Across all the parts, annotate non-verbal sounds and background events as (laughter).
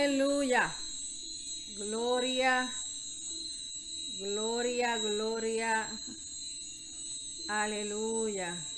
Aleluya. Gloria. Gloria, gloria. Aleluya.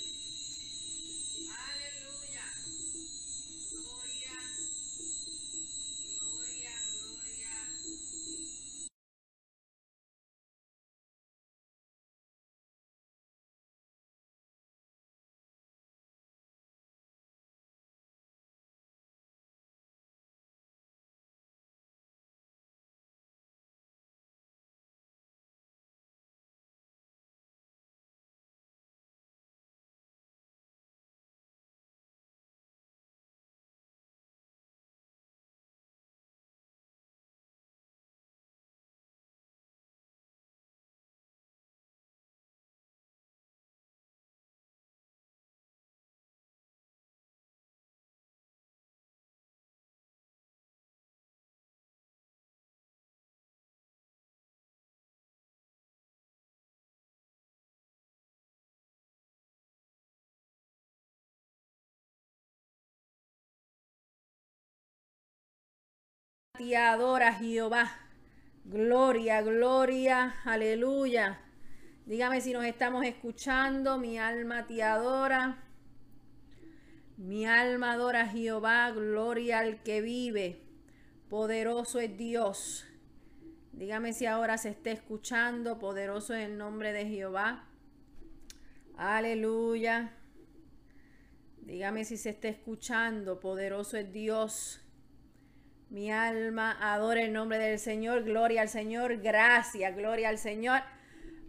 Adora Jehová. Gloria, gloria, aleluya. Dígame si nos estamos escuchando. Mi alma te adora. Mi alma adora a Jehová. Gloria al que vive. Poderoso es Dios. Dígame si ahora se está escuchando. Poderoso es el nombre de Jehová. Aleluya. Dígame si se está escuchando. Poderoso es Dios. Mi alma adora el nombre del Señor. Gloria al Señor. Gracias. Gloria al Señor.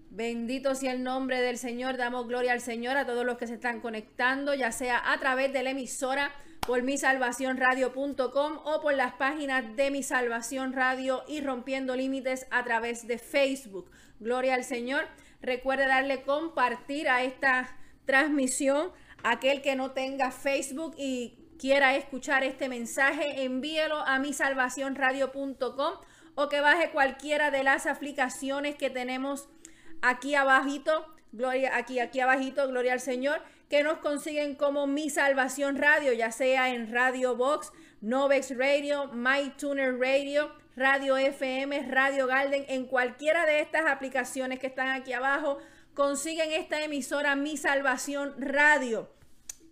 Bendito sea el nombre del Señor. Damos gloria al Señor a todos los que se están conectando, ya sea a través de la emisora por misalvacionradio.com o por las páginas de Mi Salvación Radio y Rompiendo Límites a través de Facebook. Gloria al Señor. Recuerde darle compartir a esta transmisión. Aquel que no tenga Facebook y quiera escuchar este mensaje, envíelo a misalvacionradio.com o que baje cualquiera de las aplicaciones que tenemos aquí abajito, gloria aquí aquí abajito, gloria al Señor, que nos consiguen como Mi Salvación Radio, ya sea en Radio Box, Novex Radio, MyTuner Radio, Radio FM, Radio Garden, en cualquiera de estas aplicaciones que están aquí abajo, consiguen esta emisora Mi Salvación Radio.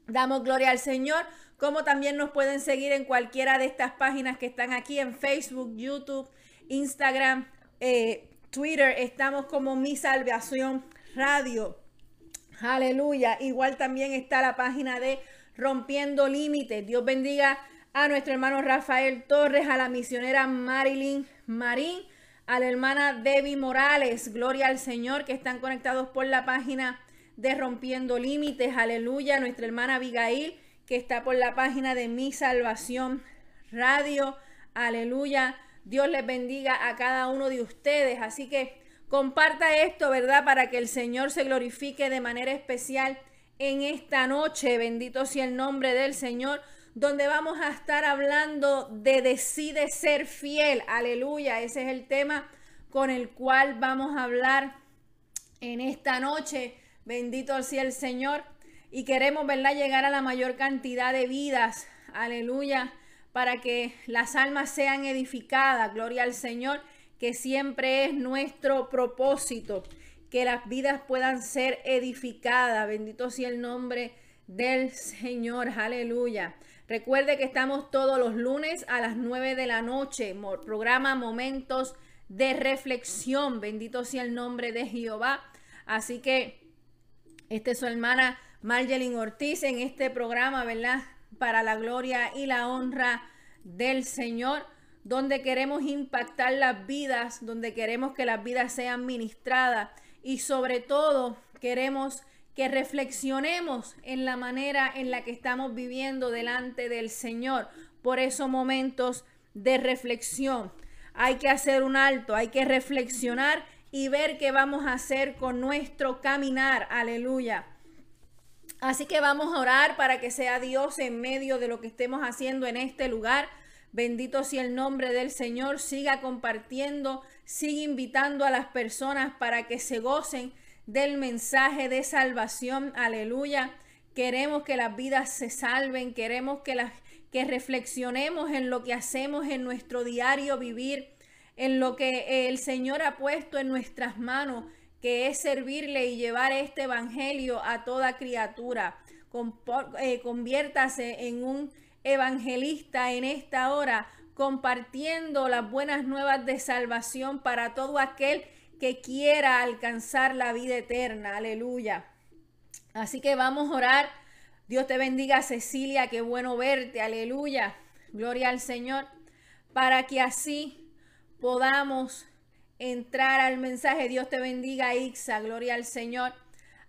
Damos gloria al Señor como también nos pueden seguir en cualquiera de estas páginas que están aquí en Facebook, YouTube, Instagram, eh, Twitter. Estamos como Mi Salvación Radio. Aleluya. Igual también está la página de Rompiendo Límites. Dios bendiga a nuestro hermano Rafael Torres, a la misionera Marilyn Marín, a la hermana Debbie Morales. Gloria al Señor que están conectados por la página de Rompiendo Límites. Aleluya. Nuestra hermana Abigail que está por la página de Mi Salvación Radio. Aleluya. Dios les bendiga a cada uno de ustedes. Así que comparta esto, ¿verdad? Para que el Señor se glorifique de manera especial en esta noche. Bendito sea el nombre del Señor, donde vamos a estar hablando de decide ser fiel. Aleluya. Ese es el tema con el cual vamos a hablar en esta noche. Bendito sea el Señor y queremos, ¿verdad?, llegar a la mayor cantidad de vidas, aleluya, para que las almas sean edificadas, gloria al Señor, que siempre es nuestro propósito, que las vidas puedan ser edificadas, bendito sea el nombre del Señor, aleluya. Recuerde que estamos todos los lunes a las 9 de la noche, programa Momentos de Reflexión, bendito sea el nombre de Jehová. Así que, esta es su hermana Marjelin Ortiz en este programa, ¿verdad? Para la gloria y la honra del Señor, donde queremos impactar las vidas, donde queremos que las vidas sean ministradas y sobre todo queremos que reflexionemos en la manera en la que estamos viviendo delante del Señor por esos momentos de reflexión. Hay que hacer un alto, hay que reflexionar y ver qué vamos a hacer con nuestro caminar. Aleluya. Así que vamos a orar para que sea Dios en medio de lo que estemos haciendo en este lugar. Bendito sea el nombre del Señor. Siga compartiendo, siga invitando a las personas para que se gocen del mensaje de salvación. Aleluya. Queremos que las vidas se salven, queremos que las que reflexionemos en lo que hacemos en nuestro diario vivir, en lo que el Señor ha puesto en nuestras manos, que es servirle y llevar este evangelio a toda criatura. Eh, conviértase en un evangelista en esta hora, compartiendo las buenas nuevas de salvación para todo aquel que quiera alcanzar la vida eterna. Aleluya. Así que vamos a orar. Dios te bendiga, Cecilia. Qué bueno verte. Aleluya. Gloria al Señor. Para que así podamos entrar al mensaje. Dios te bendiga, Ixa. Gloria al Señor.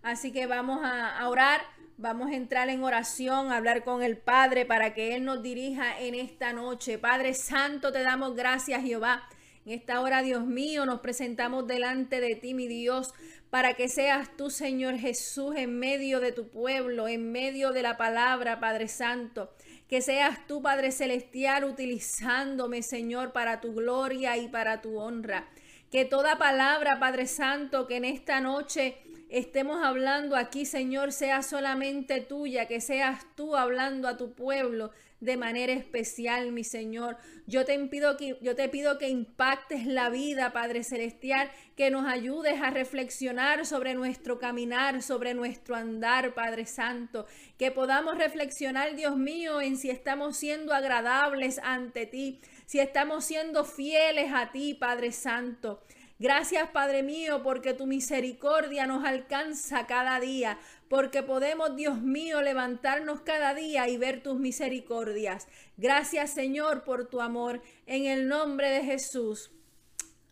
Así que vamos a, orar. Vamos a entrar en oración, a hablar con el Padre para que Él nos dirija en esta noche. Padre Santo, te damos gracias, Jehová. En esta hora, Dios mío, nos presentamos delante de ti, mi Dios, para que seas tú, Señor Jesús, en medio de tu pueblo, en medio de la palabra, Padre Santo. Que seas tú, Padre Celestial, utilizándome, Señor, para tu gloria y para tu honra. Que toda palabra, Padre Santo, que en esta noche estemos hablando aquí, Señor, sea solamente tuya, que seas tú hablando a tu pueblo de manera especial, mi Señor. Yo te pido que yo te pido que impactes la vida, Padre celestial, que nos ayudes a reflexionar sobre nuestro caminar, sobre nuestro andar, Padre santo, que podamos reflexionar, Dios mío, en si estamos siendo agradables ante ti, si estamos siendo fieles a ti, Padre Santo. Gracias, Padre mío, porque tu misericordia nos alcanza cada día, porque podemos, Dios mío, levantarnos cada día y ver tus misericordias. Gracias, Señor, por tu amor. En el nombre de Jesús.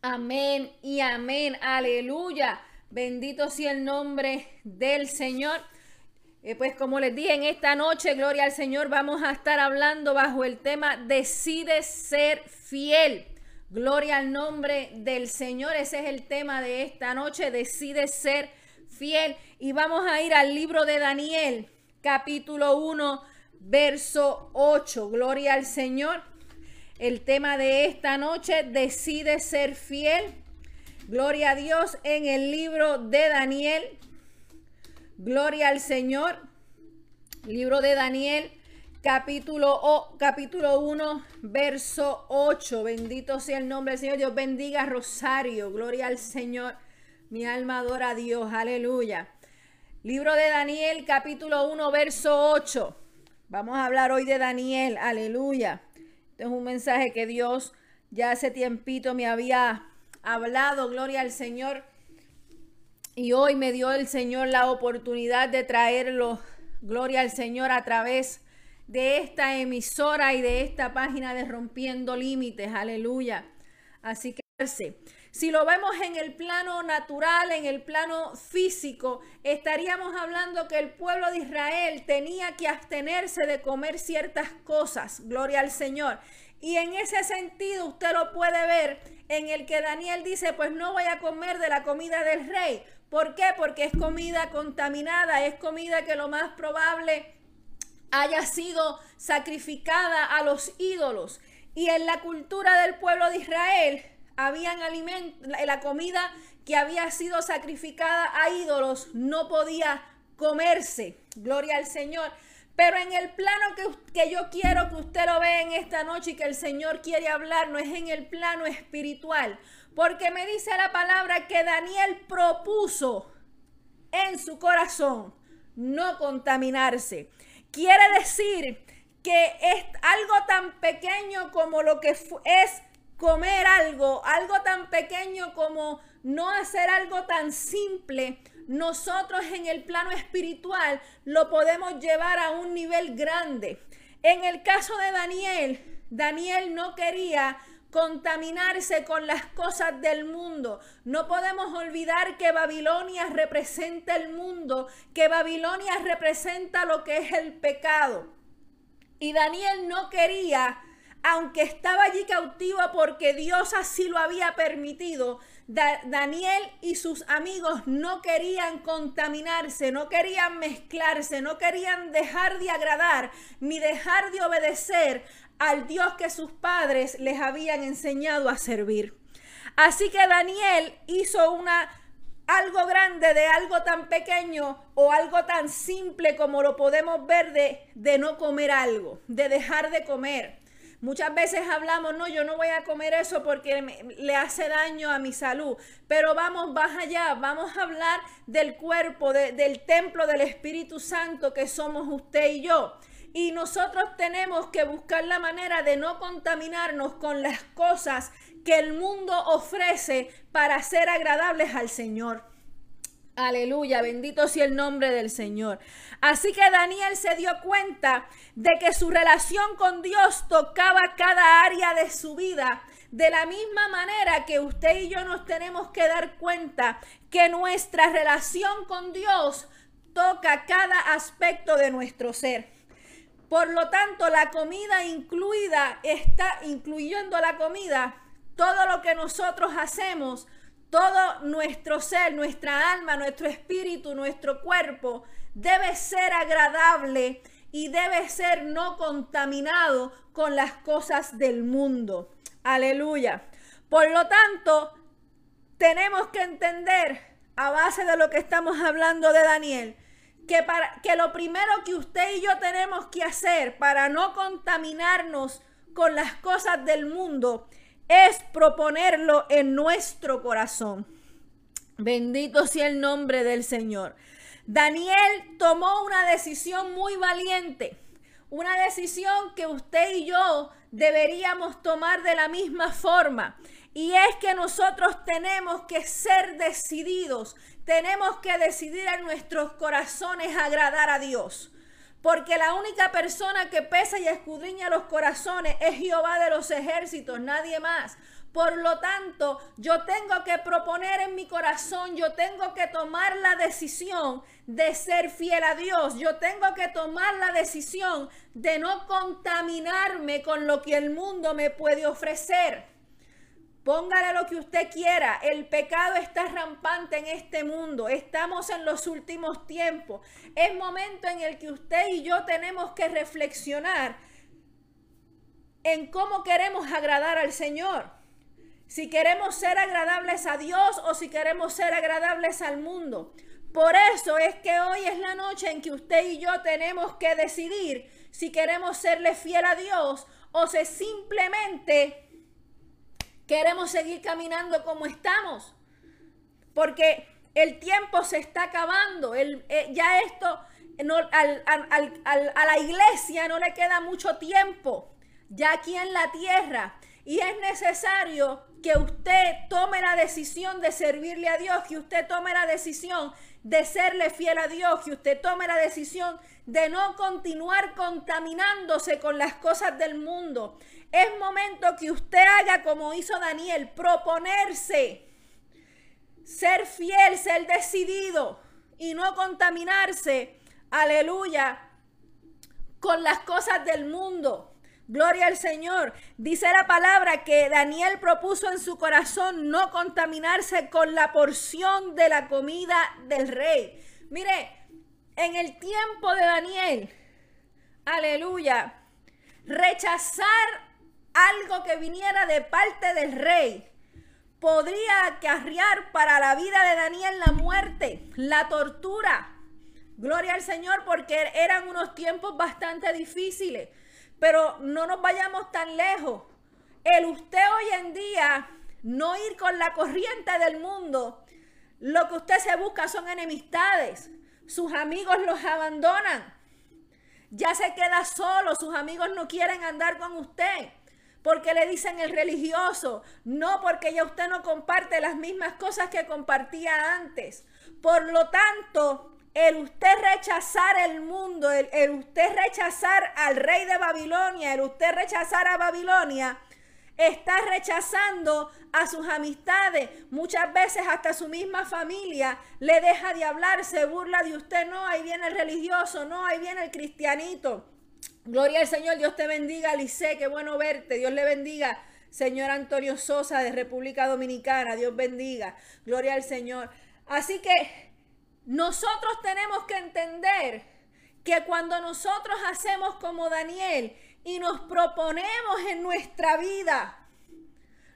Amén y amén. Aleluya. Bendito sea el nombre del Señor. Eh, pues como les dije en esta noche, gloria al Señor, vamos a estar hablando bajo el tema Decide ser fiel. Gloria al nombre del Señor. Ese es el tema de esta noche. Decide ser fiel. Y vamos a ir al libro de Daniel, capítulo 1, verso 8. Gloria al Señor. El tema de esta noche, decide ser fiel. Gloria a Dios en el libro de Daniel, Gloria al Señor. Libro de Daniel, capítulo, o, capítulo 1, verso 8. Bendito sea el nombre del Señor. Dios bendiga Rosario. Gloria al Señor. Mi alma adora a Dios. Aleluya. Libro de Daniel, capítulo 1, verso 8. Vamos a hablar hoy de Daniel. Aleluya. Este es un mensaje que Dios ya hace tiempito me había hablado. Gloria al Señor. Y hoy me dio el Señor la oportunidad de traerlo, gloria al Señor, a través de esta emisora y de esta página de Rompiendo Límites. Aleluya. Así que si lo vemos en el plano natural, en el plano físico, estaríamos hablando que el pueblo de Israel tenía que abstenerse de comer ciertas cosas. Gloria al Señor. Y en ese sentido usted lo puede ver en el que Daniel dice, pues no voy a comer de la comida del rey. ¿Por qué? Porque es comida contaminada, es comida que lo más probable haya sido sacrificada a los ídolos. Y en la cultura del pueblo de Israel, habían la comida que había sido sacrificada a ídolos no podía comerse. Gloria al Señor. Pero en el plano que, que, yo quiero que usted lo vea en esta noche y que el Señor quiere hablar, no es en el plano espiritual. Porque me dice la palabra que Daniel propuso en su corazón no contaminarse. Quiere decir que es algo tan pequeño como lo que es comer algo, algo tan pequeño como no hacer algo tan simple, nosotros en el plano espiritual lo podemos llevar a un nivel grande. En el caso de Daniel, Daniel no quería contaminarse con las cosas del mundo. No podemos olvidar que Babilonia representa el mundo, que Babilonia representa lo que es el pecado. Y Daniel no quería, aunque estaba allí cautivo porque Dios así lo había permitido, Daniel y sus amigos no querían contaminarse, no querían mezclarse, no querían dejar de agradar ni dejar de obedecer al Dios que sus padres les habían enseñado a servir. Así que Daniel hizo una algo grande de algo tan pequeño o algo tan simple como lo podemos ver de, de no comer algo, de dejar de comer. Muchas veces hablamos, no, yo no voy a comer eso porque le hace daño a mi salud. Pero vamos, más allá, vamos a hablar del cuerpo, del templo del Espíritu Santo que somos usted y yo. Y nosotros tenemos que buscar la manera de no contaminarnos con las cosas que el mundo ofrece para ser agradables al Señor. Aleluya, bendito sea el nombre del Señor. Así que Daniel se dio cuenta de que su relación con Dios tocaba cada área de su vida. De la misma manera que usted y yo nos tenemos que dar cuenta que nuestra relación con Dios toca cada aspecto de nuestro ser. Por lo tanto, la comida incluida está, incluyendo la comida, todo lo que nosotros hacemos todo nuestro ser, nuestra alma, nuestro espíritu, nuestro cuerpo debe ser agradable y debe ser no contaminado con las cosas del mundo. Aleluya. Por lo tanto, tenemos que entender, a base de lo que estamos hablando de Daniel, que, para, que lo primero que usted y yo tenemos que hacer para no contaminarnos con las cosas del mundo es proponerlo en nuestro corazón. Bendito sea el nombre del Señor. Daniel tomó una decisión muy valiente, una decisión que usted y yo deberíamos tomar de la misma forma. Y es que nosotros tenemos que ser decididos, tenemos que decidir en nuestros corazones agradar a Dios. Porque la única persona que pesa y escudriña los corazones es Jehová de los ejércitos, nadie más. Por lo tanto, yo tengo que proponer en mi corazón, yo tengo que tomar la decisión de ser fiel a Dios. Yo tengo que tomar la decisión de no contaminarme con lo que el mundo me puede ofrecer. Póngale lo que usted quiera. El pecado está rampante en este mundo. Estamos en los últimos tiempos. Es momento en el que usted y yo tenemos que reflexionar en cómo queremos agradar al Señor. Si queremos ser agradables a Dios o si queremos ser agradables al mundo. Por eso es que hoy es la noche en que usted y yo tenemos que decidir si queremos serle fiel a Dios o si simplemente queremos seguir caminando como estamos. Porque el tiempo se está acabando. El, eh, ya esto, no, a la iglesia no le queda mucho tiempo. Ya aquí en la tierra. Y es necesario que usted tome la decisión de servirle a Dios, que usted tome la decisión de serle fiel a Dios, que usted tome la decisión de no continuar contaminándose con las cosas del mundo. Es momento que usted haga como hizo Daniel, proponerse, ser fiel, ser decidido y no contaminarse, aleluya, con las cosas del mundo. Gloria al Señor. Dice la palabra que Daniel propuso en su corazón no contaminarse con la porción de la comida del rey. Mire, en el tiempo de Daniel, aleluya, rechazar algo que viniera de parte del rey podría acarrear para la vida de Daniel la muerte, la tortura. Gloria al Señor porque eran unos tiempos bastante difíciles. Pero no nos vayamos tan lejos. El usted hoy en día no ir con la corriente del mundo, lo que usted se busca son enemistades. Sus amigos los abandonan. Ya se queda solo, sus amigos no quieren andar con usted porque le dicen el religioso, no porque ya usted no comparte las mismas cosas que compartía antes. Por lo tanto, el usted rechazar el mundo, el, el, usted rechazar al rey de Babilonia, el usted rechazar a Babilonia, está rechazando a sus amistades. Muchas veces hasta su misma familia le deja de hablar, se burla de usted. No, ahí viene el religioso, no, ahí viene el cristianito. Gloria al Señor, Dios te bendiga, Lice, qué bueno verte, Dios le bendiga. Señor Antonio Sosa de República Dominicana, Dios bendiga. Gloria al Señor. Así que nosotros tenemos que entender que cuando nosotros hacemos como Daniel y nos proponemos en nuestra vida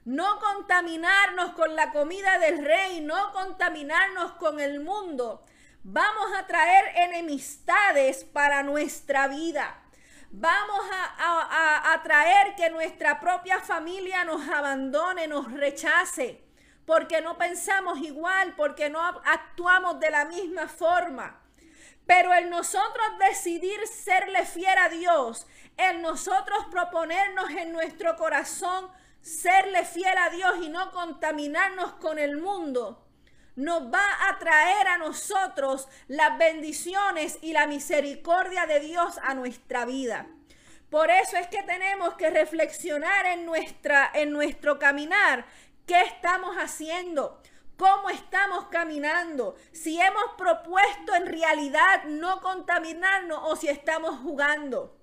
no contaminarnos con la comida del rey, no contaminarnos con el mundo, vamos a traer enemistades para nuestra vida. Vamos a, traer que nuestra propia familia nos abandone, nos rechace, porque no pensamos igual, porque no actuamos de la misma forma. Pero el nosotros decidir serle fiel a Dios, el nosotros proponernos en nuestro corazón serle fiel a Dios y no contaminarnos con el mundo, nos va a traer a nosotros las bendiciones y la misericordia de Dios a nuestra vida. Por eso es que tenemos que reflexionar en, nuestra, en nuestro caminar qué estamos haciendo, cómo estamos caminando, si hemos propuesto en realidad no contaminarnos o si estamos jugando.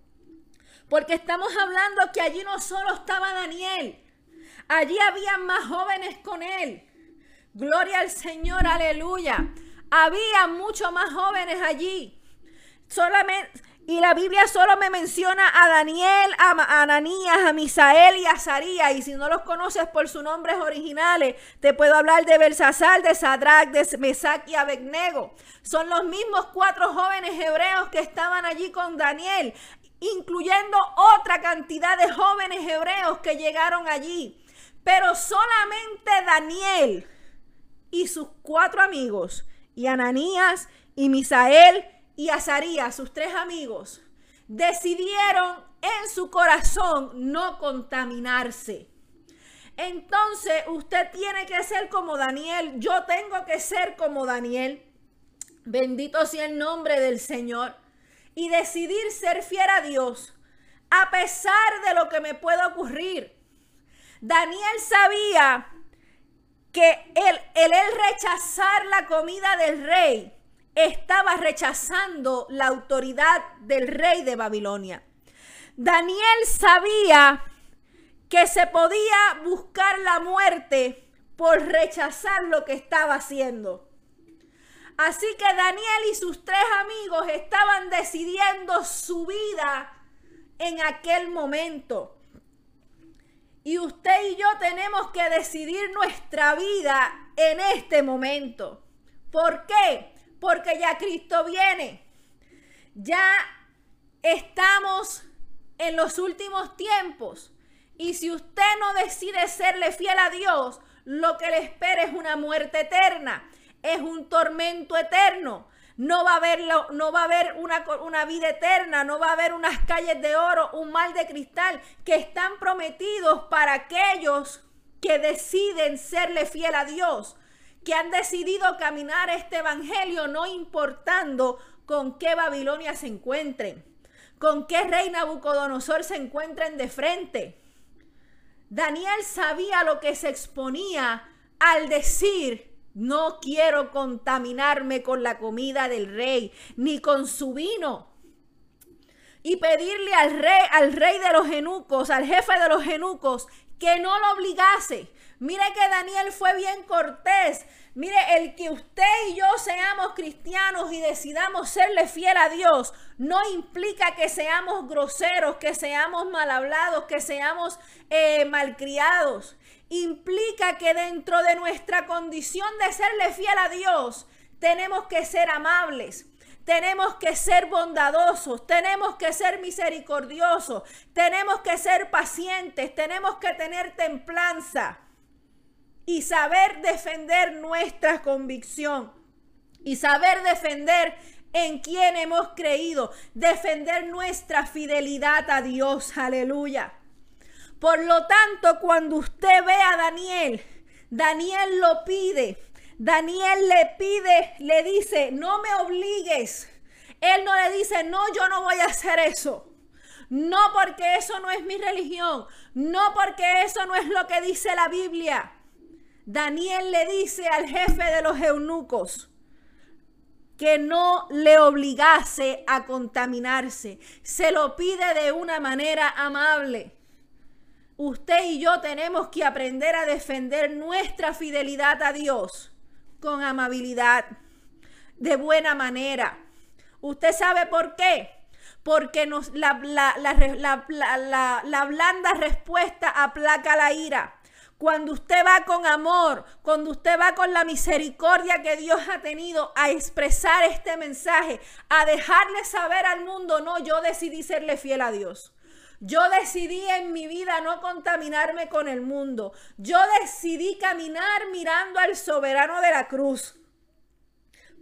Porque estamos hablando que allí no solo estaba Daniel, Allí había más jóvenes con él. Gloria al Señor, aleluya. Había muchos más jóvenes allí. Solamente, y la Biblia solo me menciona a Daniel, a Ananías, a Misael y a Zaría. Y si no los conoces por sus nombres originales, te puedo hablar de Belsasar, de Sadrach, de Mesac y Abednego. Son los mismos cuatro jóvenes hebreos que estaban allí con Daniel, incluyendo otra cantidad de jóvenes hebreos que llegaron allí. Pero solamente Daniel y sus cuatro amigos, y Ananías, y Misael, y Azarías, sus tres amigos, decidieron en su corazón no contaminarse. Entonces usted tiene que ser como Daniel, yo tengo que ser como Daniel. Bendito sea el nombre del Señor. Y decidir ser fiel a Dios a pesar de lo que me pueda ocurrir. Daniel sabía que el, el, rechazar la comida del rey estaba rechazando la autoridad del rey de Babilonia. Daniel sabía que se podía buscar la muerte por rechazar lo que estaba haciendo. Así que Daniel y sus tres amigos estaban decidiendo su vida en aquel momento. Y usted y yo tenemos que decidir nuestra vida en este momento. ¿Por qué? Porque ya Cristo viene. Ya estamos en los últimos tiempos. Y si usted no decide serle fiel a Dios, lo que le espera es una muerte eterna, es un tormento eterno, no va a haber, no va a haber una, una vida eterna, no va a haber unas calles de oro, un mal de cristal que están prometidos para aquellos que deciden serle fiel a Dios, que han decidido caminar este evangelio no importando con qué Babilonia se encuentren, con qué rey Nabucodonosor se encuentren de frente. Daniel sabía lo que se exponía al decir, no quiero contaminarme con la comida del rey, ni con su vino. Y pedirle al rey, al rey de los genucos, al jefe de los genucos, que no lo obligase. Mire que Daniel fue bien cortés. Mire, el que usted y yo seamos cristianos y decidamos serle fiel a Dios, no implica que seamos groseros, que seamos mal hablados, que seamos eh, malcriados implica que dentro de nuestra condición de serle fiel a Dios, tenemos que ser amables, tenemos que ser bondadosos, tenemos que ser misericordiosos, tenemos que ser pacientes, tenemos que tener templanza y saber defender nuestra convicción y saber defender en quien hemos creído, defender nuestra fidelidad a Dios. Aleluya. Por lo tanto, cuando usted ve a Daniel, Daniel lo pide. Daniel le pide, le dice, no me obligues. Él no le dice, no, yo no voy a hacer eso. No porque eso no es mi religión. No porque eso no es lo que dice la Biblia. Daniel le dice al jefe de los eunucos que no le obligase a contaminarse. Se lo pide de una manera amable. Usted y yo tenemos que aprender a defender nuestra fidelidad a Dios con amabilidad, de buena manera. ¿Usted sabe por qué? Porque nos, la, la, la, la blanda respuesta aplaca la ira. Cuando usted va con amor, cuando usted va con la misericordia que Dios ha tenido a expresar este mensaje, a dejarle saber al mundo, no, yo decidí serle fiel a Dios. Yo decidí en mi vida no contaminarme con el mundo. Yo decidí caminar mirando al soberano de la cruz.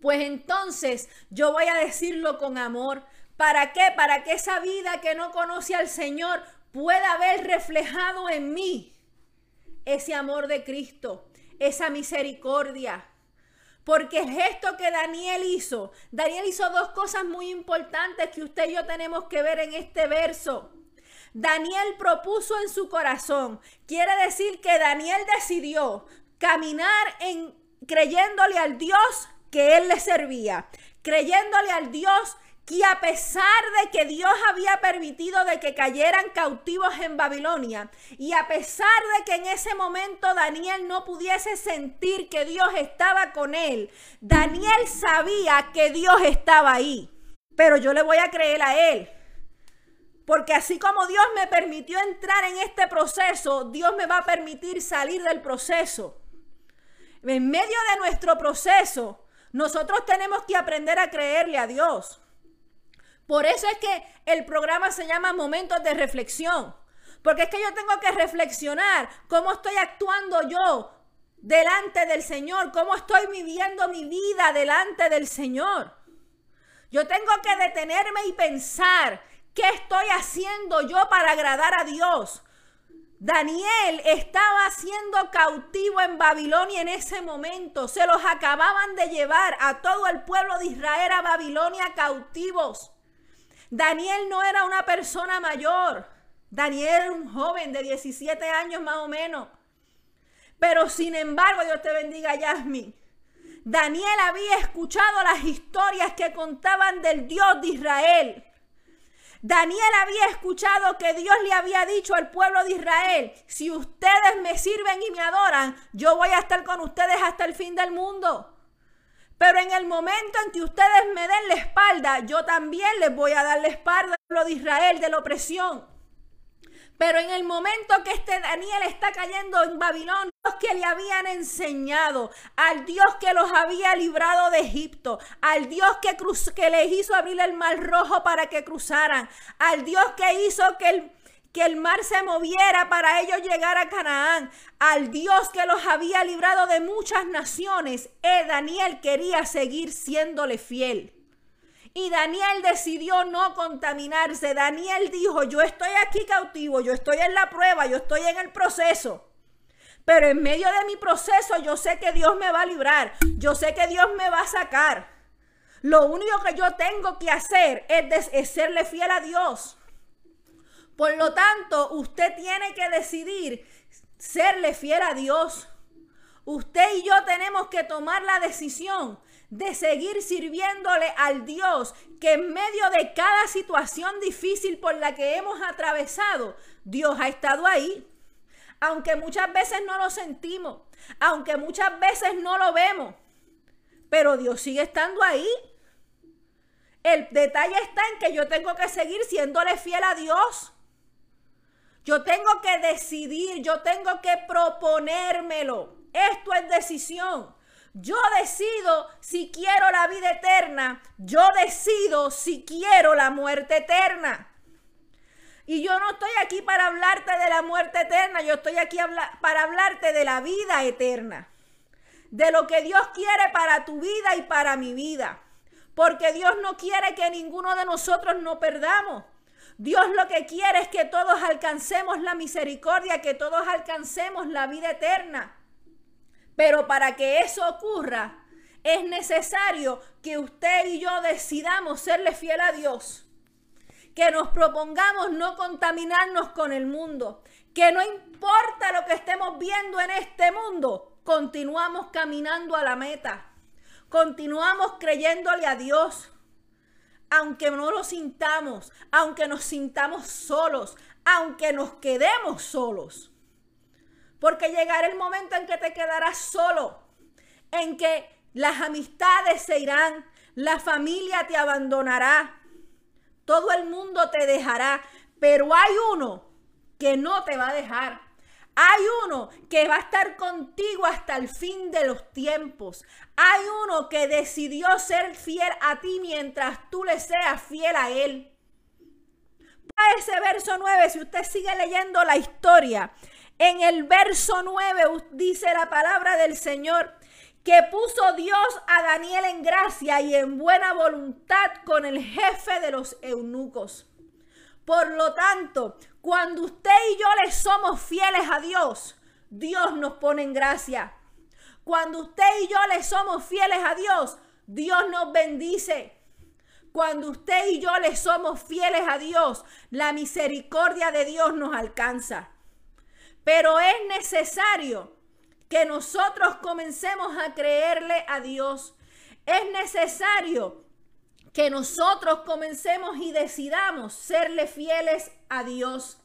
Pues entonces yo voy a decirlo con amor. ¿Para qué? Para que esa vida que no conoce al Señor pueda ver reflejado en mí ese amor de Cristo, esa misericordia. Porque el gesto que Daniel hizo, Daniel hizo dos cosas muy importantes que usted y yo tenemos que ver en este verso. Daniel propuso en su corazón, quiere decir que Daniel decidió caminar en creyéndole al Dios que él le servía, creyéndole al Dios y a pesar de que Dios había permitido de que cayeran cautivos en Babilonia y a pesar de que en ese momento Daniel no pudiese sentir que Dios estaba con él, Daniel sabía que Dios estaba ahí. Pero yo le voy a creer a él. Porque así como Dios me permitió entrar en este proceso, Dios me va a permitir salir del proceso. En medio de nuestro proceso, nosotros tenemos que aprender a creerle a Dios. Por eso es que el programa se llama Momentos de Reflexión. Porque es que yo tengo que reflexionar cómo estoy actuando yo delante del Señor, cómo estoy viviendo mi vida delante del Señor. Yo tengo que detenerme y pensar qué estoy haciendo yo para agradar a Dios. Daniel estaba siendo cautivo en Babilonia en ese momento. Se los acababan de llevar a todo el pueblo de Israel a Babilonia cautivos. Daniel no era una persona mayor. Daniel era un joven de 17 años más o menos. Pero sin embargo, Dios te bendiga, Yasmin. Daniel había escuchado las historias que contaban del Dios de Israel. Daniel había escuchado que Dios le había dicho al pueblo de Israel, si ustedes me sirven y me adoran, yo voy a estar con ustedes hasta el fin del mundo. Pero en el momento en que ustedes me den la espalda, yo también les voy a dar la espalda al pueblo de Israel de la opresión. Pero en el momento que este Daniel está cayendo en Babilonia, Dios que le habían enseñado, al Dios que los había librado de Egipto, al Dios que, que les hizo abrir el mar rojo para que cruzaran, al Dios que hizo que el que el mar se moviera para ellos llegar a Canaán, al Dios que los había librado de muchas naciones, eh, Daniel quería seguir siéndole fiel. Y Daniel decidió no contaminarse. Daniel dijo, yo estoy aquí cautivo, yo estoy en la prueba, yo estoy en el proceso. Pero en medio de mi proceso yo sé que Dios me va a librar, yo sé que Dios me va a sacar. Lo único que yo tengo que hacer es, es serle fiel a Dios. Por lo tanto, usted tiene que decidir serle fiel a Dios. Usted y yo tenemos que tomar la decisión de seguir sirviéndole al Dios que en medio de cada situación difícil por la que hemos atravesado, Dios ha estado ahí. Aunque muchas veces no lo sentimos, aunque muchas veces no lo vemos, pero Dios sigue estando ahí. El detalle está en que yo tengo que seguir siéndole fiel a Dios. Yo tengo que decidir, yo tengo que proponérmelo. Esto es decisión. Yo decido si quiero la vida eterna. Yo decido si quiero la muerte eterna. Y yo no estoy aquí para hablarte de la muerte eterna, yo estoy aquí para hablarte de la vida eterna. De lo que Dios quiere para tu vida y para mi vida. Porque Dios no quiere que ninguno de nosotros no perdamos. Dios lo que quiere es que todos alcancemos la misericordia, que todos alcancemos la vida eterna. Pero para que eso ocurra, es necesario que usted y yo decidamos serle fiel a Dios. Que nos propongamos no contaminarnos con el mundo. Que no importa lo que estemos viendo en este mundo, continuamos caminando a la meta. Continuamos creyéndole a Dios aunque no lo sintamos, aunque nos sintamos solos, aunque nos quedemos solos. Porque llegará el momento en que te quedarás solo, en que las amistades se irán, la familia te abandonará, todo el mundo te dejará, pero hay uno que no te va a dejar. Hay uno que va a estar contigo hasta el fin de los tiempos. Hay uno que decidió ser fiel a ti mientras tú le seas fiel a él. Para ese verso 9, si usted sigue leyendo la historia, en el verso 9 dice la palabra del Señor que puso Dios a Daniel en gracia y en buena voluntad con el jefe de los eunucos. Por lo tanto, cuando usted y yo le somos fieles a Dios, Dios nos pone en gracia. Cuando usted y yo le somos fieles a Dios, Dios nos bendice. Cuando usted y yo le somos fieles a Dios, la misericordia de Dios nos alcanza. Pero es necesario que nosotros comencemos a creerle a Dios. Es necesario que nosotros comencemos y decidamos serle fieles a Dios.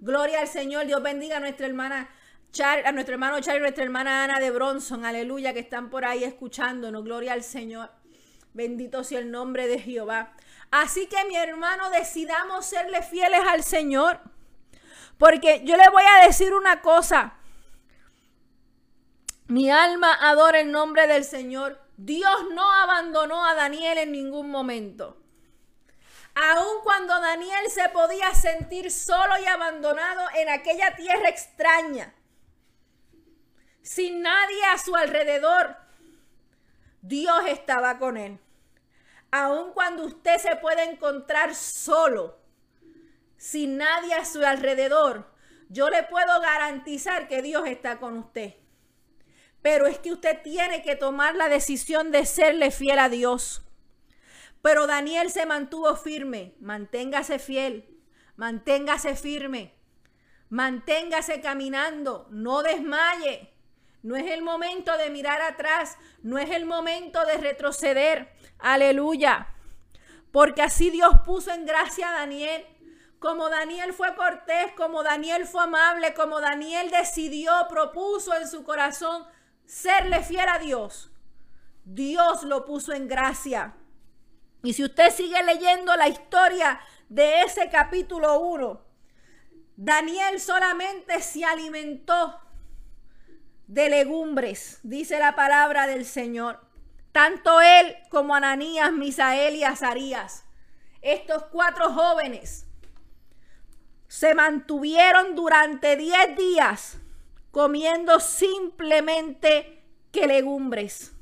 Gloria al Señor. Dios bendiga a nuestra hermana Char, a nuestro hermano Char y nuestra hermana Ana de Bronson. Aleluya, que están por ahí escuchándonos. Gloria al Señor. Bendito sea el nombre de Jehová. Así que mi hermano, decidamos serle fieles al Señor. Porque yo le voy a decir una cosa. Mi alma adora el nombre del Señor. Dios no abandonó a Daniel en ningún momento. Aun cuando Daniel se podía sentir solo y abandonado en aquella tierra extraña, sin nadie a su alrededor, Dios estaba con él. Aun cuando usted se puede encontrar solo, sin nadie a su alrededor, yo le puedo garantizar que Dios está con usted. Pero es que usted tiene que tomar la decisión de serle fiel a Dios. Pero Daniel se mantuvo firme. Manténgase fiel. Manténgase firme. Manténgase caminando. No desmaye. No es el momento de mirar atrás. No es el momento de retroceder. Aleluya. Porque así Dios puso en gracia a Daniel. Como Daniel fue cortés, como Daniel fue amable, como Daniel decidió, propuso en su corazón serle fiel a Dios, Dios lo puso en gracia. Y si usted sigue leyendo la historia de ese capítulo 1, Daniel solamente se alimentó de legumbres, dice la palabra del Señor. Tanto él como Ananías, Misael y Azarías, estos cuatro jóvenes, se mantuvieron durante 10 días comiendo simplemente que legumbres.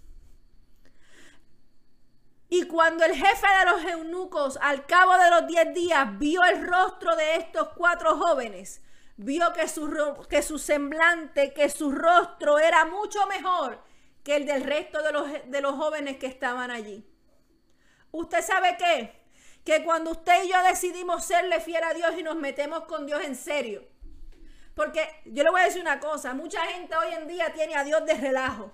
Y cuando el jefe de los eunucos al cabo de los diez días vio el rostro de estos cuatro jóvenes, vio que su, que su semblante, que su rostro era mucho mejor que el del resto de los, de los jóvenes que estaban allí. ¿Usted sabe qué? Que cuando usted y yo decidimos serle fiel a Dios y nos metemos con Dios en serio, porque yo le voy a decir una cosa, mucha gente hoy en día tiene a Dios de relajo.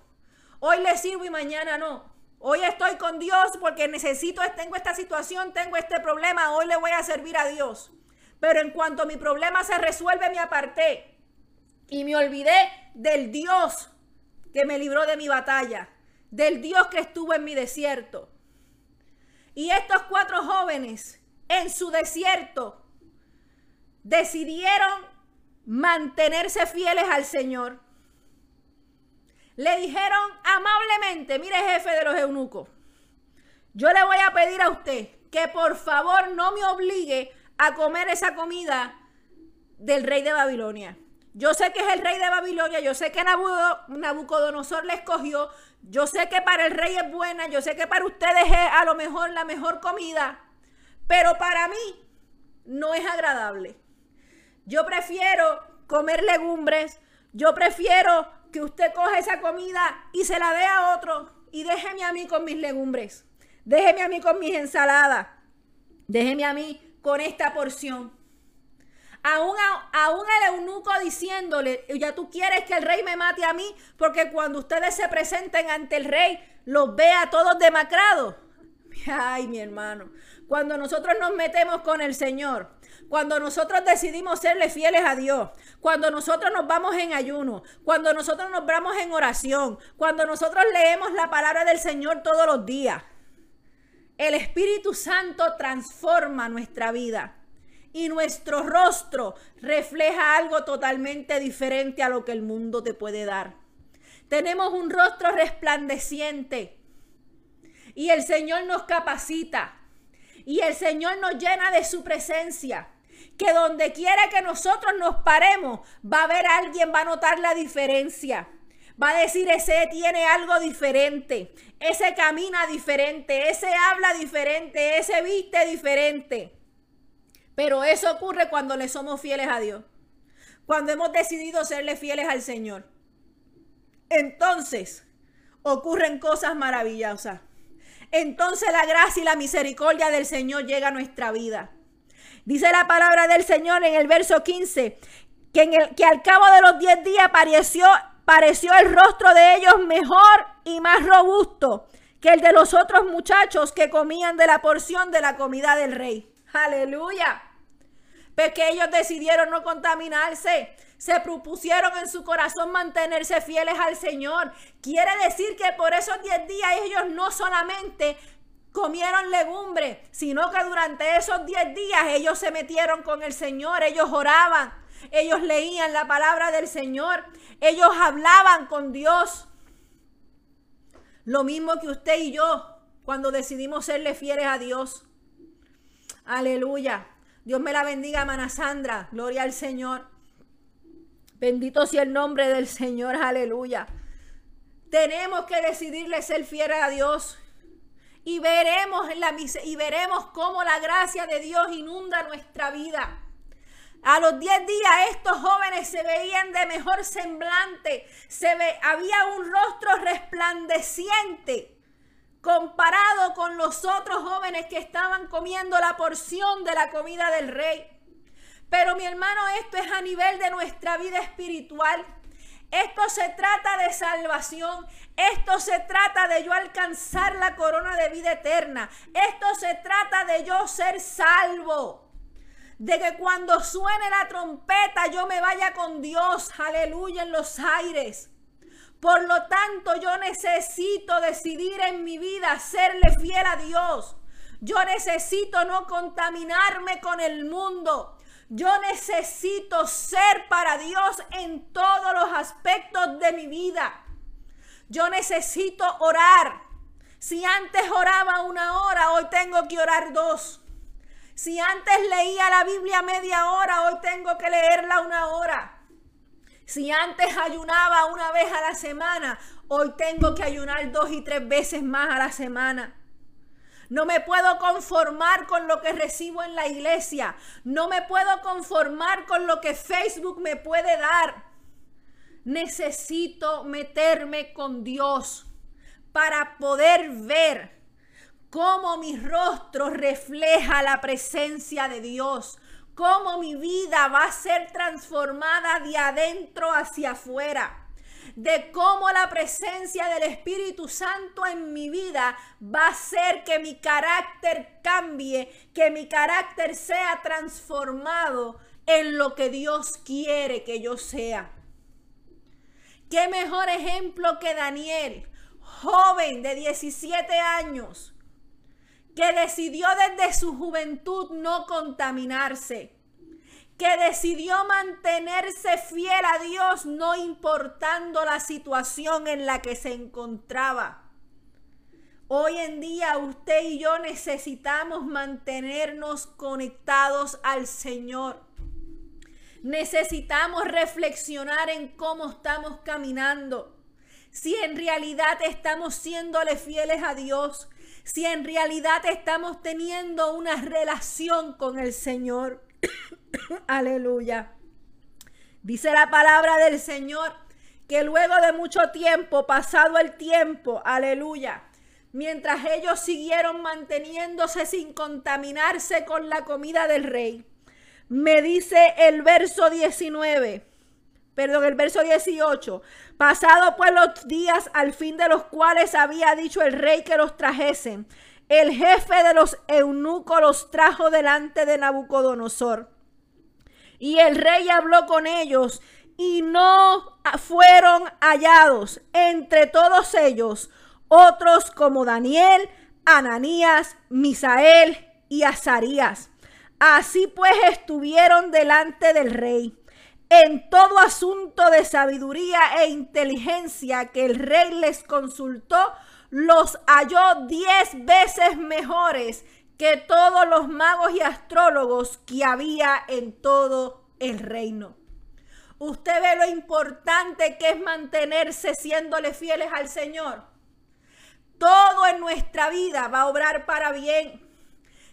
Hoy le sirvo y mañana no. Hoy estoy con Dios porque necesito, tengo esta situación, tengo este problema, hoy le voy a servir a Dios. Pero en cuanto mi problema se resuelve, me aparté y me olvidé del Dios que me libró de mi batalla, del Dios que estuvo en mi desierto. Y estos cuatro jóvenes en su desierto decidieron mantenerse fieles al Señor. Le dijeron amablemente, mire jefe de los eunucos, yo le voy a pedir a usted que por favor no me obligue a comer esa comida del rey de Babilonia. Yo sé que es el rey de Babilonia, yo sé que Nabucodonosor le escogió, yo sé que para el rey es buena, yo sé que para ustedes es a lo mejor la mejor comida, pero para mí no es agradable. Yo prefiero comer legumbres. Yo prefiero que usted coja esa comida y se la dé a otro y déjeme a mí con mis legumbres. Déjeme a mí con mis ensaladas. Déjeme a mí con esta porción. Aún, aún el eunuco diciéndole, ya tú quieres que el rey me mate a mí, porque cuando ustedes se presenten ante el rey, los vea todos demacrados. (laughs) Ay, mi hermano, cuando nosotros nos metemos con el Señor, cuando nosotros decidimos serle fieles a Dios, cuando nosotros nos vamos en ayuno, cuando nosotros nos vamos en oración, cuando nosotros leemos la palabra del Señor todos los días, el Espíritu Santo transforma nuestra vida. y nuestro rostro refleja algo totalmente diferente a lo que el mundo te puede dar. Tenemos un rostro resplandeciente y el Señor nos capacita y el Señor nos llena de su presencia. Que donde quiera que nosotros nos paremos, va a haber alguien, va a notar la diferencia. Va a decir, ese tiene algo diferente, ese camina diferente, ese habla diferente, ese viste diferente. Pero eso ocurre cuando le somos fieles a Dios. Cuando hemos decidido serle fieles al Señor. Entonces ocurren cosas maravillosas. Entonces la gracia y la misericordia del Señor llega a nuestra vida. Dice la palabra del Señor en el verso 15 que, en el, que al cabo de los 10 días pareció, pareció el rostro de ellos mejor y más robusto que el de los otros muchachos que comían de la porción de la comida del rey. Aleluya que ellos decidieron no contaminarse. Se propusieron en su corazón mantenerse fieles al Señor. Quiere decir que por esos 10 días ellos no solamente comieron legumbre, sino que durante esos 10 días ellos se metieron con el Señor, ellos oraban, ellos leían la palabra del Señor, ellos hablaban con Dios. Lo mismo que usted y yo cuando decidimos serle fieles a Dios. Aleluya. Dios me la bendiga, Mana Sandra. Gloria al Señor. Bendito sea el nombre del Señor. Aleluya. Tenemos que decidirle ser fieles a Dios. Y veremos, la, y veremos cómo la gracia de Dios inunda nuestra vida. A los 10 días estos jóvenes se veían de mejor semblante. Se ve, había un rostro resplandeciente comparado con los otros jóvenes que estaban comiendo la porción de la comida del rey. Pero mi hermano, esto es a nivel de nuestra vida espiritual. Esto se trata de salvación. Esto se trata de yo alcanzar la corona de vida eterna. Esto se trata de yo ser salvo. De que cuando suene la trompeta yo me vaya con Dios, aleluya, en los aires. Por lo tanto, yo necesito decidir en mi vida serle fiel a Dios. Yo necesito no contaminarme con el mundo. Yo necesito ser para Dios en todos los aspectos de mi vida. Yo necesito orar. Si antes oraba una hora, hoy tengo que orar dos. Si antes leía la Biblia media hora, hoy tengo que leerla una hora. Si antes ayunaba una vez a la semana, hoy tengo que ayunar dos y tres veces más a la semana. No me puedo conformar con lo que recibo en la iglesia. No me puedo conformar con lo que Facebook me puede dar. Necesito meterme con Dios para poder ver cómo mi rostro refleja la presencia de Dios cómo mi vida va a ser transformada de adentro hacia afuera. De cómo la presencia del Espíritu Santo en mi vida va a hacer que mi carácter cambie, que mi carácter sea transformado en lo que Dios quiere que yo sea. ¿Qué mejor ejemplo que Daniel, joven de 17 años, que decidió desde su juventud no contaminarse, que decidió mantenerse fiel a Dios no importando la situación en la que se encontraba. Hoy en día usted y yo necesitamos mantenernos conectados al Señor. Necesitamos reflexionar en cómo estamos caminando. Si en realidad estamos siéndole fieles a Dios, si en realidad estamos teniendo una relación con el Señor. Aleluya. Dice la palabra del Señor que luego de mucho tiempo, pasado el tiempo, aleluya, mientras ellos siguieron manteniéndose sin contaminarse con la comida del rey, me dice el verso 19, perdón, el verso 18, pasado pues los días al fin de los cuales había dicho el rey que los trajesen, el jefe de los eunucos los trajo delante de Nabucodonosor. Y el rey habló con ellos y no fueron hallados entre todos ellos otros como Daniel, Ananías, Misael y Azarías Así pues estuvieron delante del rey. En todo asunto de sabiduría e inteligencia que el rey les consultó, los halló diez veces mejores que todos los magos y astrólogos que había en todo el reino. Usted ve lo importante que es mantenerse siéndole fieles al Señor. Todo en nuestra vida va a obrar para bien.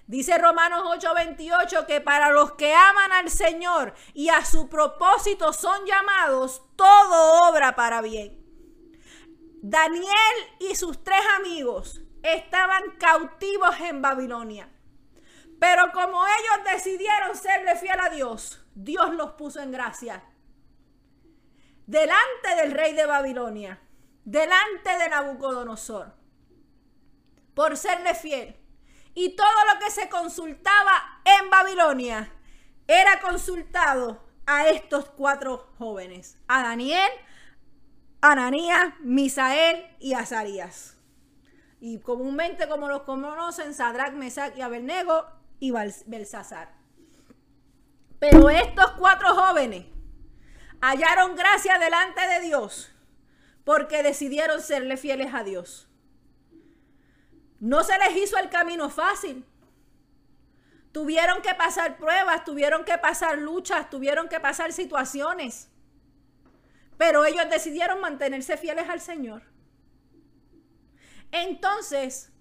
Dice Romanos 8:28 que para los que aman al Señor y a su propósito son llamados, todo obra para bien. Daniel y sus tres amigos estaban cautivos en Babilonia. Pero como ellos decidieron serle fiel a Dios, Dios los puso en gracia. Delante del rey de Babilonia, delante de Nabucodonosor, por serle fiel. Y todo lo que se consultaba en Babilonia era consultado a estos cuatro jóvenes, a Daniel, Ananías, Misael y Azarías. Y comúnmente como los conocen, Sadrach, Mesach y Abednego y Belsasar. Pero estos cuatro jóvenes hallaron gracia delante de Dios porque decidieron serle fieles a Dios. No se les hizo el camino fácil. Tuvieron que pasar pruebas, tuvieron que pasar luchas, tuvieron que pasar situaciones. Pero ellos decidieron mantenerse fieles al Señor. Entonces,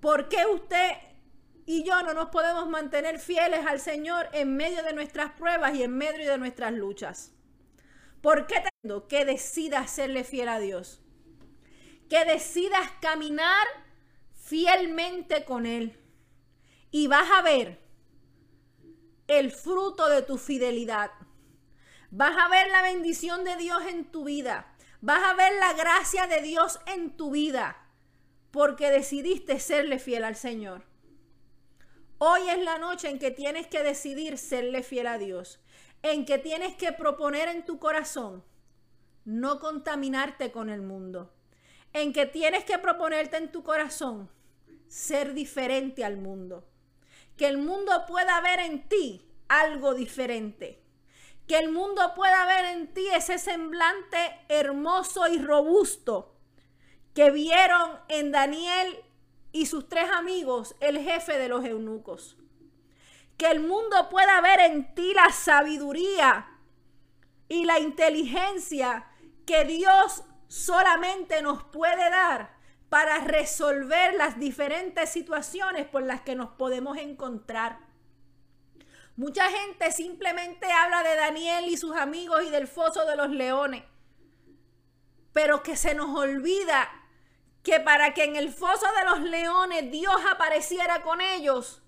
¿por qué usted y yo no nos podemos mantener fieles al Señor en medio de nuestras pruebas y en medio de nuestras luchas? ¿Por qué tengo que decidas serle fiel a Dios? Que decidas caminar fielmente con Él. Y vas a ver el fruto de tu fidelidad. Vas a ver la bendición de Dios en tu vida. Vas a ver la gracia de Dios en tu vida porque decidiste serle fiel al Señor. Hoy es la noche en que tienes que decidir serle fiel a Dios, en que tienes que proponer en tu corazón no contaminarte con el mundo, en que tienes que proponerte en tu corazón ser diferente al mundo, que el mundo pueda ver en ti algo diferente que el mundo pueda ver en ti ese semblante hermoso y robusto que vieron en Daniel y sus tres amigos, el jefe de los eunucos. Que el mundo pueda ver en ti la sabiduría y la inteligencia que Dios solamente nos puede dar para resolver las diferentes situaciones por las que nos podemos encontrar. Mucha gente simplemente habla de Daniel y sus amigos y del foso de los leones. Pero que se nos olvida que para que en el foso de los leones Dios apareciera con ellos,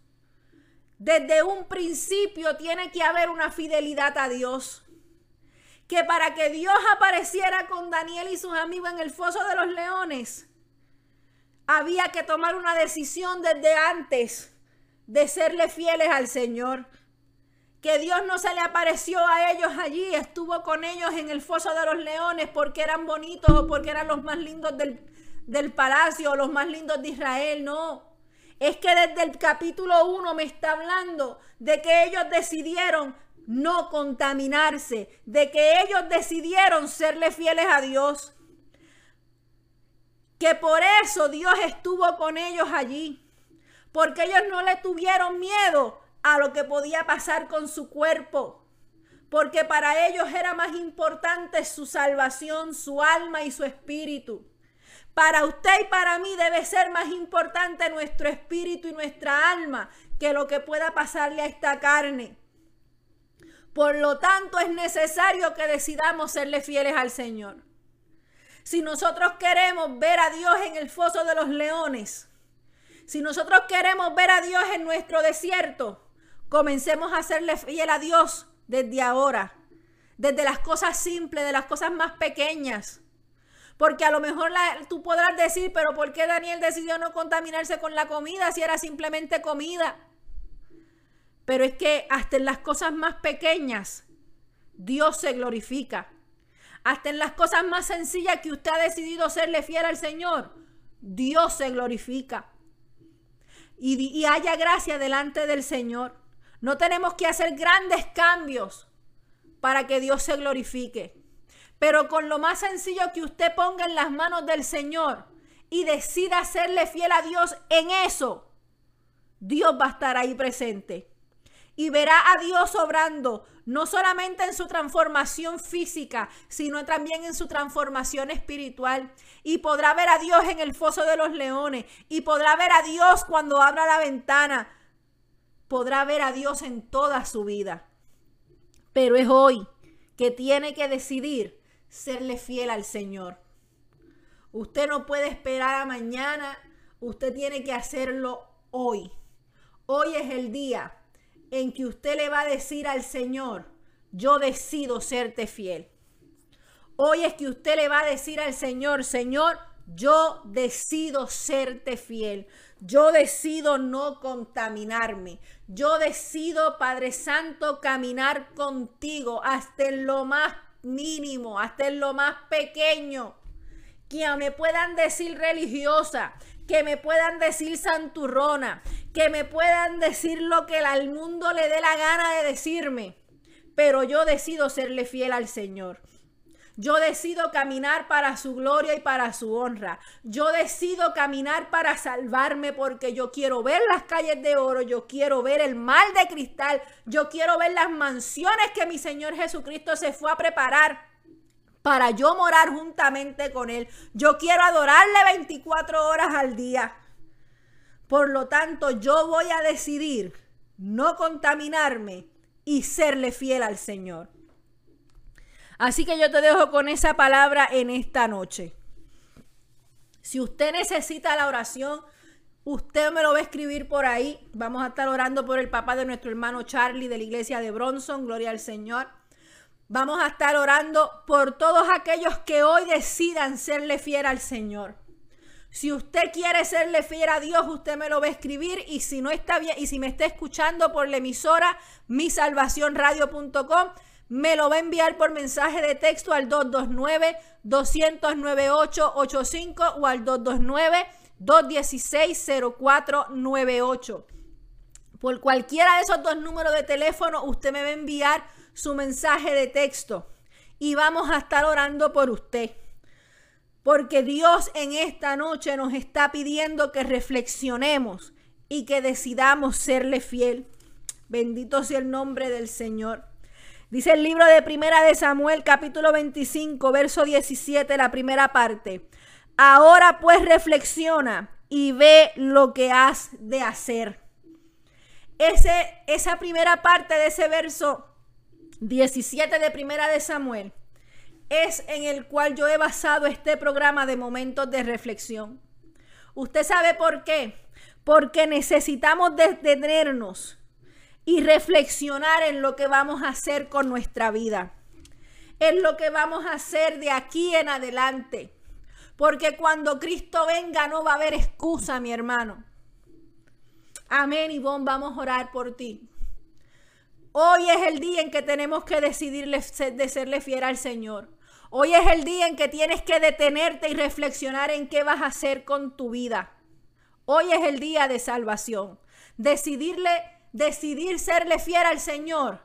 desde un principio tiene que haber una fidelidad a Dios. Que para que Dios apareciera con Daniel y sus amigos en el foso de los leones, había que tomar una decisión desde antes de serle fieles al Señor que Dios no se le apareció a ellos allí, estuvo con ellos en el foso de los leones porque eran bonitos o porque eran los más lindos del, del palacio o los más lindos de Israel, no. Es que desde el capítulo 1 me está hablando de que ellos decidieron no contaminarse, de que ellos decidieron serle fieles a Dios. Que por eso Dios estuvo con ellos allí, porque ellos no le tuvieron miedo a lo que podía pasar con su cuerpo, porque para ellos era más importante su salvación, su alma y su espíritu. Para usted y para mí debe ser más importante nuestro espíritu y nuestra alma que lo que pueda pasarle a esta carne. Por lo tanto, es necesario que decidamos serle fieles al Señor. Si nosotros queremos ver a Dios en el foso de los leones, si nosotros queremos ver a Dios en nuestro desierto, Comencemos a hacerle fiel a Dios desde ahora, desde las cosas simples, de las cosas más pequeñas. Porque a lo mejor tú podrás decir, pero ¿por qué Daniel decidió no contaminarse con la comida si era simplemente comida? Pero es que hasta en las cosas más pequeñas Dios se glorifica. Hasta en las cosas más sencillas que usted ha decidido serle fiel al Señor, Dios se glorifica. y haya gracia delante del Señor. No tenemos que hacer grandes cambios para que Dios se glorifique. Pero con lo más sencillo que usted ponga en las manos del Señor y decida serle fiel a Dios en eso, Dios va a estar ahí presente. Y verá a Dios obrando no solamente en su transformación física, sino también en su transformación espiritual. Y podrá ver a Dios en el foso de los leones. Y podrá ver a Dios cuando abra la ventana. Podrá ver a Dios en toda su vida. Pero es hoy que tiene que decidir serle fiel al Señor. Usted no puede esperar a mañana. Usted tiene que hacerlo hoy. Hoy es el día en que usted le va a decir al Señor, yo decido serte fiel. Hoy es que usted le va a decir al Señor, Señor, yo decido serte fiel. Yo decido no contaminarme. Yo decido, Padre Santo, caminar contigo hasta en lo más mínimo, hasta en lo más pequeño. Que me puedan decir religiosa, que me puedan decir santurrona, que me puedan decir lo que al mundo le dé la gana de decirme, pero yo decido serle fiel al Señor. Yo decido caminar para su gloria y para su honra. Yo decido caminar para salvarme porque yo quiero ver las calles de oro, yo quiero ver el mal de cristal, yo quiero ver las mansiones que mi Señor Jesucristo se fue a preparar para yo morar juntamente con Él. Yo quiero adorarle 24 horas al día. Por lo tanto, yo voy a decidir no contaminarme y serle fiel al Señor. Así que yo te dejo con esa palabra en esta noche. Si usted necesita la oración, usted me lo va a escribir por ahí. Vamos a estar orando por el papá de nuestro hermano Charlie de la iglesia de Bronson. Gloria al Señor. Vamos a estar orando por todos aquellos que hoy decidan serle fiel al Señor. Si usted quiere serle fiel a Dios, usted me lo va a escribir y si no está bien y si me está escuchando por la emisora misalvacionradio.com, me lo va a enviar por mensaje de texto al 229 298 o al 229 216 0498. Por cualquiera de esos dos números de teléfono, usted me va a enviar su mensaje de texto y vamos a estar orando por usted. Porque Dios en esta noche nos está pidiendo que reflexionemos y que decidamos serle fiel. Bendito sea el nombre del Señor. Dice el libro de Primera de Samuel, capítulo 25, verso 17, la primera parte. Ahora pues reflexiona y ve lo que has de hacer. Ese, esa primera parte de ese verso 17 de Primera de Samuel es en el cual yo he basado este programa de momentos de reflexión. ¿Usted sabe por qué? Porque necesitamos detenernos y reflexionar en lo que vamos a hacer con nuestra vida. En lo que vamos a hacer de aquí en adelante. Porque cuando Cristo venga no va a haber excusa, mi hermano. Amén, Ivonne, vamos a orar por ti. Hoy es el día en que tenemos que decidir de serle fiel al Señor. Hoy es el día en que tienes que detenerte y reflexionar en qué vas a hacer con tu vida. Hoy es el día de salvación. Decidirle, decidir serle fiel al Señor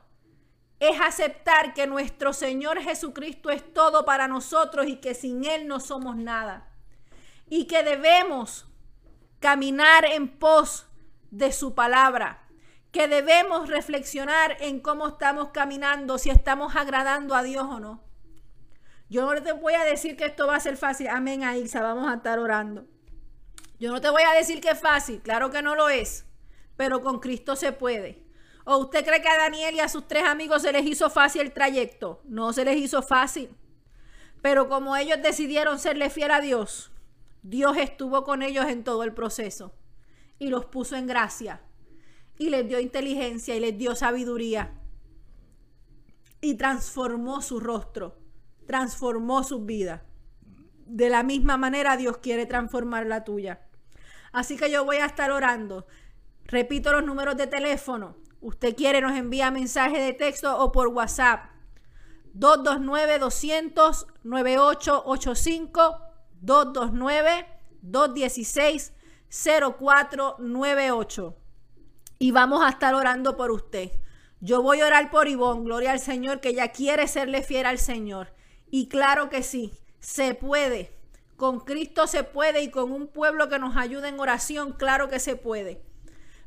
es aceptar que nuestro Señor Jesucristo es todo para nosotros y que sin Él no somos nada. Y que debemos caminar en pos de su palabra que debemos reflexionar en cómo estamos caminando, si estamos agradando a Dios o no. Yo no te voy a decir que esto va a ser fácil. Amén, Ailsa, vamos a estar orando. Yo no te voy a decir que es fácil, claro que no lo es, pero con Cristo se puede. ¿O usted cree que a Daniel y a sus tres amigos se les hizo fácil el trayecto? No se les hizo fácil. Pero como ellos decidieron serle fiel a Dios, Dios estuvo con ellos en todo el proceso y los puso en gracia y les dio inteligencia y les dio sabiduría. Y transformó su rostro, transformó su vida. De la misma manera Dios quiere transformar la tuya. Así que yo voy a estar orando. Repito los números de teléfono. Usted quiere, nos envía mensaje de texto o por WhatsApp. 229-200-9885. 229-216. 0498. Y vamos a estar orando por usted. Yo voy a orar por Ivonne, gloria al Señor, que ella quiere serle fiel al Señor. Y claro que sí, se puede. Con Cristo se puede y con un pueblo que nos ayude en oración, claro que se puede.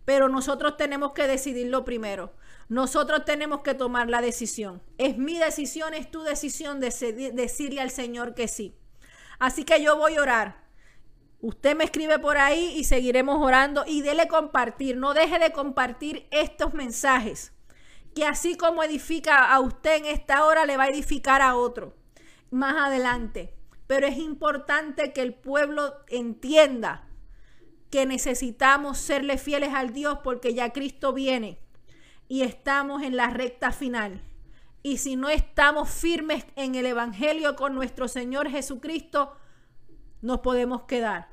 Pero nosotros tenemos que decidirlo primero. Nosotros tenemos que tomar la decisión. Es mi decisión, es tu decisión de decirle al Señor que sí. Así que yo voy a orar. Usted me escribe por ahí y seguiremos orando y dele compartir. No deje de compartir estos mensajes. Que así como edifica a usted en esta hora, le va a edificar a otro más adelante. Pero es importante que el pueblo entienda que necesitamos serle fieles al Dios porque ya Cristo viene y estamos en la recta final. Y si no estamos firmes en el Evangelio con nuestro Señor Jesucristo, nos podemos quedar.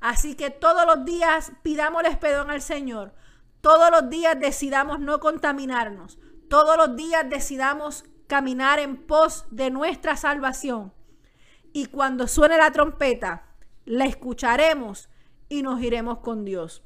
Así que todos los días pidámosles perdón al Señor. Todos los días decidamos no contaminarnos. Todos los días decidamos caminar en pos de nuestra salvación. Y cuando suene la trompeta, la escucharemos y nos iremos con Dios.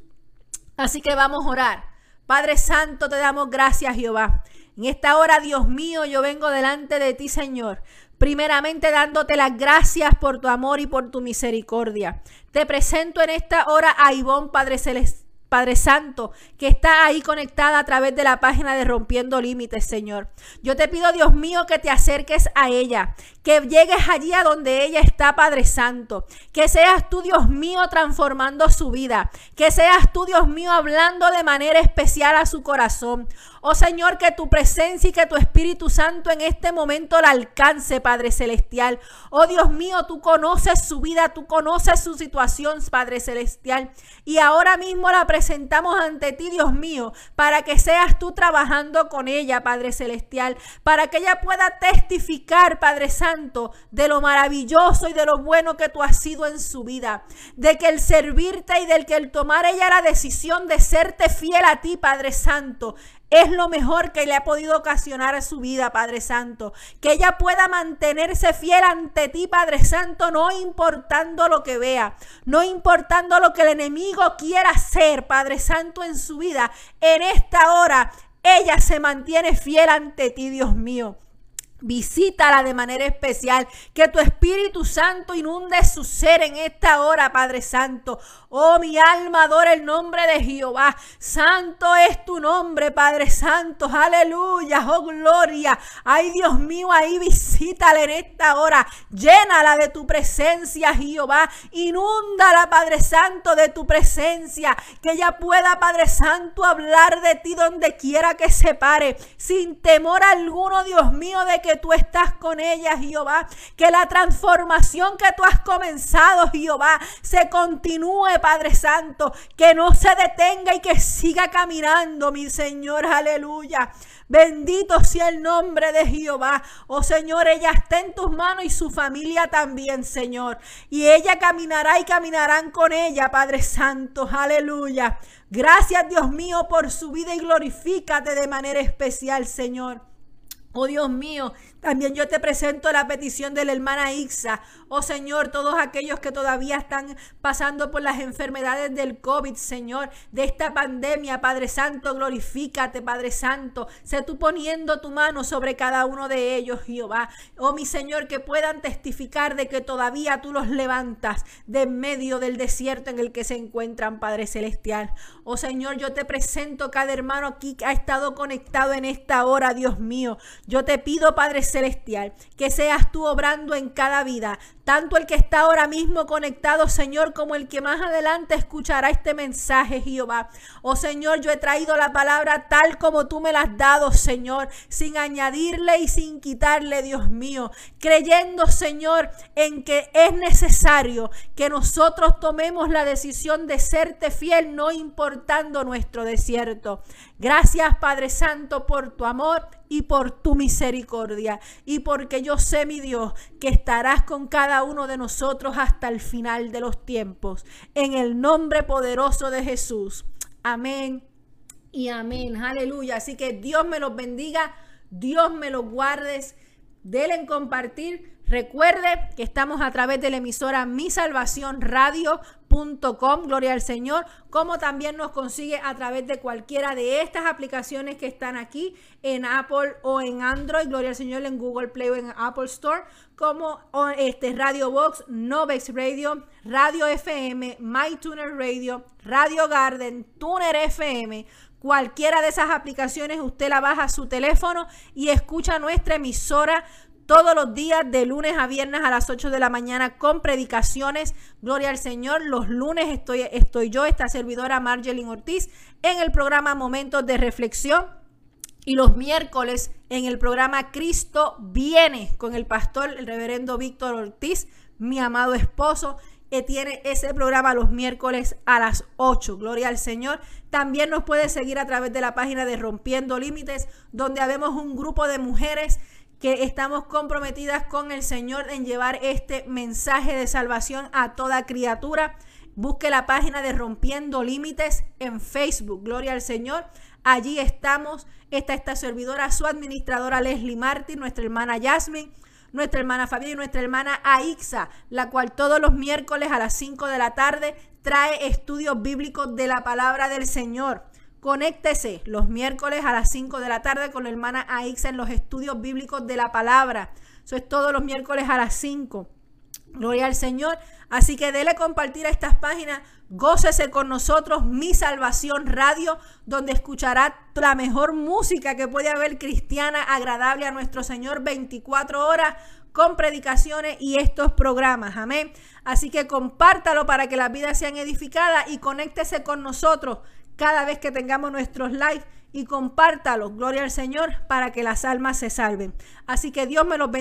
Así que vamos a orar. Padre Santo, te damos gracias, Jehová. En esta hora, Dios mío, yo vengo delante de ti, Señor. Primeramente dándote las gracias por tu amor y por tu misericordia. Te presento en esta hora a Ivón, Padre Celestial Padre Santo, que está ahí conectada a través de la página de Rompiendo Límites, Señor. Yo te pido, Dios mío, que te acerques a ella, que llegues allí a donde ella está, Padre Santo. Que seas tú, Dios mío, transformando su vida. Que seas tú, Dios mío, hablando de manera especial a su corazón. Oh Señor, que tu presencia y que tu Espíritu Santo en este momento la alcance, Padre Celestial. Oh Dios mío, tú conoces su vida, tú conoces su situación, Padre Celestial. Y ahora mismo la presentamos ante ti, Dios mío, para que seas tú trabajando con ella, Padre Celestial. Para que ella pueda testificar, Padre Santo, de lo maravilloso y de lo bueno que tú has sido en su vida. De que el servirte y del que el tomar ella la decisión de serte fiel a ti, Padre Santo, es lo mejor que le ha podido ocasionar a su vida, Padre Santo. Que ella pueda mantenerse fiel ante ti, Padre Santo, no importando lo que vea, no importando lo que el enemigo quiera hacer, Padre Santo, en su vida. En esta hora, ella se mantiene fiel ante ti, Dios mío. Visítala de manera especial. Que tu Espíritu Santo inunde su ser en esta hora, Padre Santo. Oh, mi alma adora el nombre de Jehová. Santo es tu nombre, Padre Santo. Aleluya. Oh, gloria. Ay, Dios mío, ahí visítala en esta hora. Llénala de tu presencia, Jehová. Inúndala, Padre Santo, de tu presencia. Que ella pueda, Padre Santo, hablar de ti donde quiera que se pare. Sin temor alguno, Dios mío, de que tú estás con ella, Jehová. Que la transformación que tú has comenzado, Jehová, se continúe, Padre Santo, que no se detenga y que siga caminando, mi Señor, aleluya. Bendito sea el nombre de Jehová. Oh Señor, ella está en tus manos y su familia también, Señor. Y ella caminará y caminarán con ella, Padre Santo. Aleluya. Gracias, Dios mío, por su vida y glorifícate de manera especial, Señor. Oh Dios mío, también yo te presento la petición de la hermana Ixa. Oh Señor, todos aquellos que todavía están pasando por las enfermedades del COVID, Señor, de esta pandemia, Padre Santo, glorifícate, Padre Santo. Sé tú poniendo tu mano sobre cada uno de ellos, Jehová. Oh mi Señor, que puedan testificar de que todavía tú los levantas de medio del desierto en el que se encuentran, Padre Celestial. Oh Señor, yo te presento cada hermano aquí que ha estado conectado en esta hora, Dios mío. Yo te pido, Padre celestial, que seas tú obrando en cada vida, tanto el que está ahora mismo conectado, Señor, como el que más adelante escuchará este mensaje, Jehová. Oh Señor, yo he traído la palabra tal como tú me la has dado, Señor, sin añadirle y sin quitarle, Dios mío, creyendo, Señor, en que es necesario que nosotros tomemos la decisión de serte fiel, no importando nuestro desierto. Gracias, Padre Santo, por tu amor y por tu misericordia. Y porque yo sé, mi Dios, que estarás con cada uno de nosotros hasta el final de los tiempos. En el nombre poderoso de Jesús. Amén y amén. Aleluya. Así que Dios me los bendiga. Dios me los guardes. Denle en compartir Recuerde que estamos a través de la emisora Mi Salvación Radio.com, gloria al Señor, como también nos consigue a través de cualquiera de estas aplicaciones que están aquí en Apple o en Android, gloria al Señor en Google Play o en Apple Store, como este Radio Box, Novex Radio, Radio FM, MyTuner Radio, Radio Garden, Tuner FM, cualquiera de esas aplicaciones, usted la baja a su teléfono y escucha nuestra emisora todos los días de lunes a viernes a las 8 de la mañana con predicaciones. Gloria al Señor. Los lunes estoy, estoy yo, esta servidora Margelin Ortiz, en el programa Momentos de Reflexión. Y los miércoles en el programa Cristo viene con el pastor, el reverendo Víctor Ortiz, mi amado esposo tiene ese programa los miércoles a las 8. Gloria al Señor. También nos puede seguir a través de la página de Rompiendo Límites, donde habemos un grupo de mujeres que estamos comprometidas con el Señor en llevar este mensaje de salvación a toda criatura. Busque la página de Rompiendo Límites en Facebook. Gloria al Señor. Allí estamos. Está esta servidora, su administradora Leslie Martin, nuestra hermana Jasmine, nuestra hermana Fabián y nuestra hermana Aixa, la cual todos los miércoles a las 5 de la tarde trae estudios bíblicos de la palabra del Señor. Conéctese los miércoles a las 5 de la tarde con la hermana Aixa en los estudios bíblicos de la palabra. Eso es todos los miércoles a las 5. Gloria al Señor. Así que dele compartir a estas páginas. Gócese con nosotros, Mi Salvación Radio, donde escuchará la mejor música que puede haber cristiana, agradable a nuestro Señor 24 horas con predicaciones y estos programas. Amén. Así que compártalo para que las vidas sean edificadas y conéctese con nosotros cada vez que tengamos nuestros live y compártalo, gloria al Señor, para que las almas se salven. Así que Dios me los bendiga.